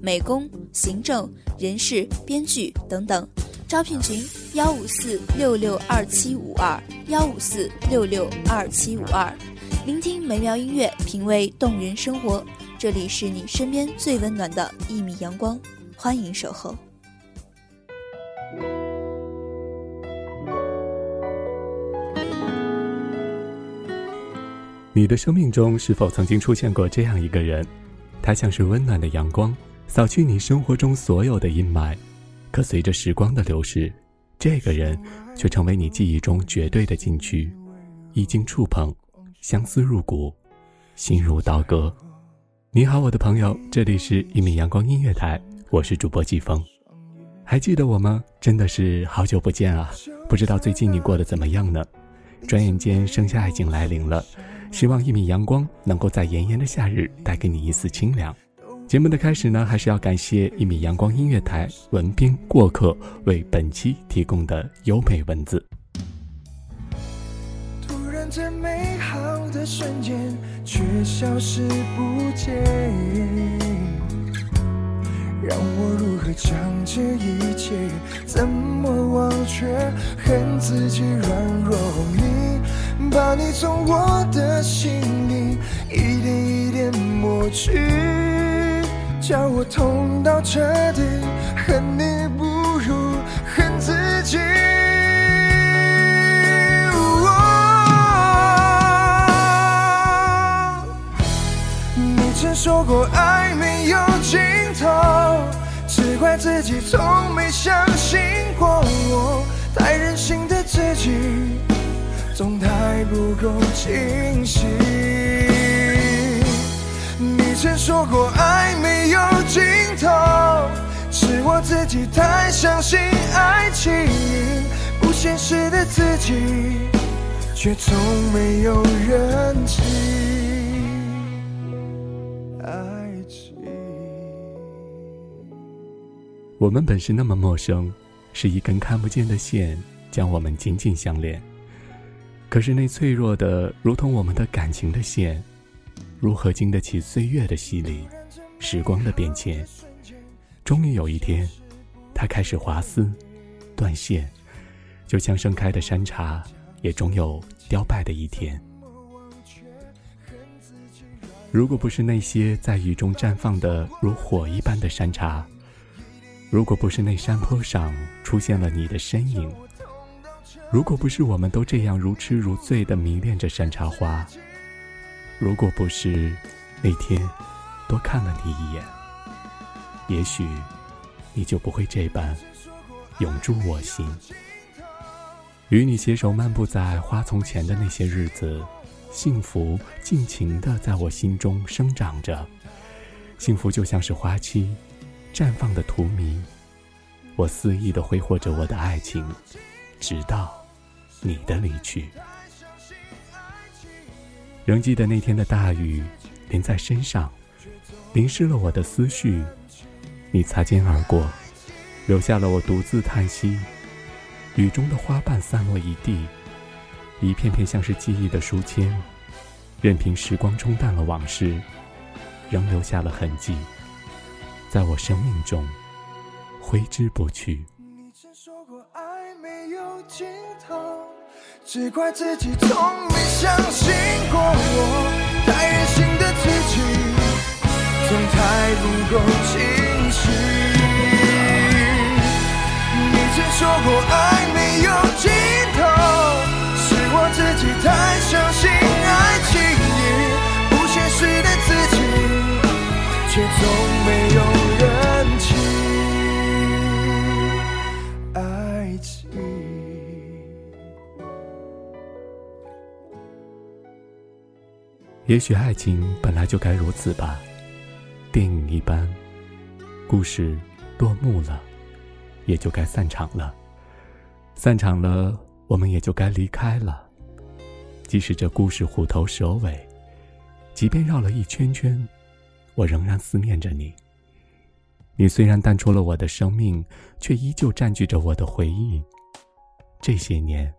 美工、行政、人事、编剧等等。招聘群：幺五四六六二七五二幺五四六六二七五二。聆听美妙音乐，品味动人生活。这里是你身边最温暖的一米阳光，欢迎守候。你的生命中是否曾经出现过这样一个人？他像是温暖的阳光，扫去你生活中所有的阴霾。可随着时光的流逝，这个人却成为你记忆中绝对的禁区，一经触碰，相思入骨，心如刀割。你好，我的朋友，这里是一米阳光音乐台，我是主播季风。还记得我吗？真的是好久不见啊！不知道最近你过得怎么样呢？转眼间，盛夏已经来临了。希望一米阳光能够在炎炎的夏日带给你一丝清凉。节目的开始呢，还是要感谢一米阳光音乐台文编过客为本期提供的优美文字。突然间美好的瞬间却消失不见，让我如何将这一切怎么忘却？恨自己软弱无力，把你从我的心里一点一点抹去，叫我痛到彻底，恨你不如恨自己。你曾说过爱没有尽头，只怪自己从没相信过我，太任性的自己，总太不够清醒。你曾说过自己太相信爱情，不现实的自己，却从没有认清爱情。我们本是那么陌生，是一根看不见的线将我们紧紧相连。可是那脆弱的，如同我们的感情的线，如何经得起岁月的洗礼、时光的变迁？终于有一天，它开始滑丝、断线，就像盛开的山茶，也终有凋败的一天。如果不是那些在雨中绽放的如火一般的山茶，如果不是那山坡上出现了你的身影，如果不是我们都这样如痴如醉地迷恋着山茶花，如果不是那天多看了你一眼，也许你就不会这般永驻我心。与你携手漫步在花丛前的那些日子，幸福尽情地在我心中生长着。幸福就像是花期，绽放的荼蘼。我肆意地挥霍着我的爱情，直到你的离去。仍记得那天的大雨淋在身上，淋湿了我的思绪。你擦肩而过，留下了我独自叹息。雨中的花瓣散落一地，一片片像是记忆的书签，任凭时光冲淡了往事，仍留下了痕迹，在我生命中挥之不去。你曾说过爱没有尽头，只怪自己从没相信过我，太任性的自己，总太不够说过爱没有尽头，是我自己太相信爱情里不现实的自己，却从没有认清爱情。也许爱情本来就该如此吧，电影一般，故事落幕了，也就该散场了。散场了，我们也就该离开了。即使这故事虎头蛇尾，即便绕了一圈圈，我仍然思念着你。你虽然淡出了我的生命，却依旧占据着我的回忆。这些年，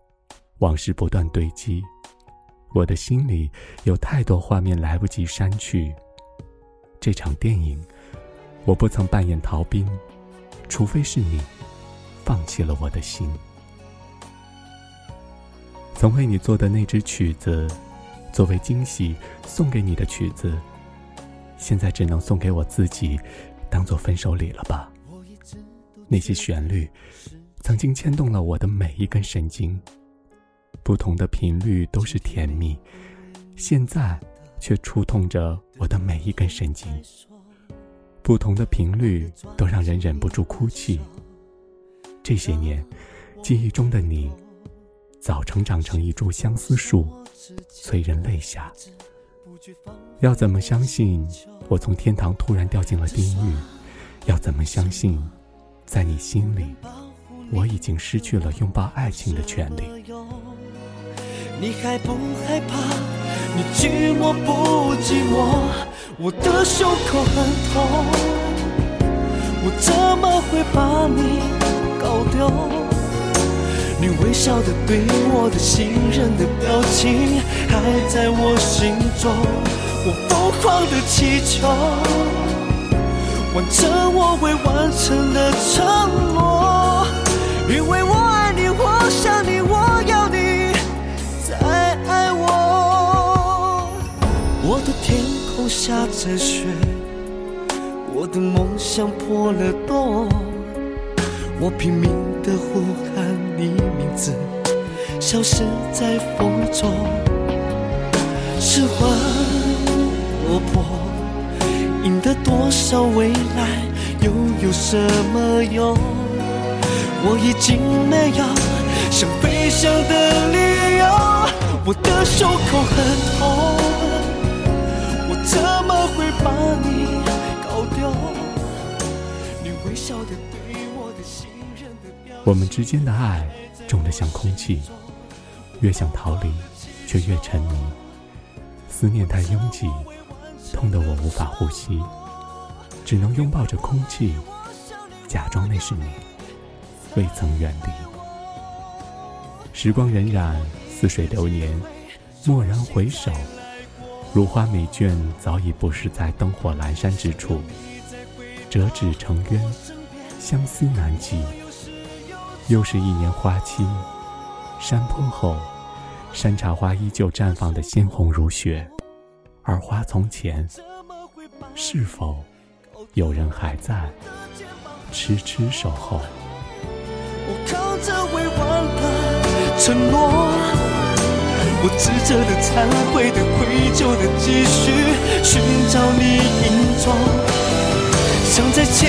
往事不断堆积。我的心里有太多画面来不及删去。这场电影，我不曾扮演逃兵，除非是你放弃了我的心。曾为你做的那支曲子，作为惊喜送给你的曲子，现在只能送给我自己，当做分手礼了吧。那些旋律，曾经牵动了我的每一根神经。不同的频率都是甜蜜，现在却触痛着我的每一根神经。不同的频率都让人忍不住哭泣。这些年，记忆中的你，早成长成一株相思树，催人泪下。要怎么相信我从天堂突然掉进了地狱？要怎么相信，在你心里，我已经失去了拥抱爱情的权利？你害不害怕？你寂寞不寂寞？我的胸口很痛，我怎么会把你搞丢？你微笑的对我的信任的表情还在我心中，我疯狂的祈求，完成我未完成的承诺，因为我爱你，我想你，我要你再爱我。我的天空。下着雪，我的梦想破了洞，我拼命的呼喊你名字，消失在风中。失魂落魄，赢得多少未来又有什么用？我已经没有想飞翔的理由，我的胸口很痛。我怎么会把你搞丢？你微笑的对我们之间的爱重得像空气，越想逃离，却越沉迷。思念太拥挤，痛得我无法呼吸，只能拥抱着空气，假装那是你，未曾远离。时光荏苒，似水流年，蓦然回首。如花美眷早已不是在灯火阑珊之处，折纸成冤，相思难寄。又是一年花期，山坡后，山茶花依旧绽放的鲜红如血，而花从前，是否有人还在痴痴守候？我靠着未完的承诺。我执着的、忏悔的、愧疚的，继续寻找你影踪，想再牵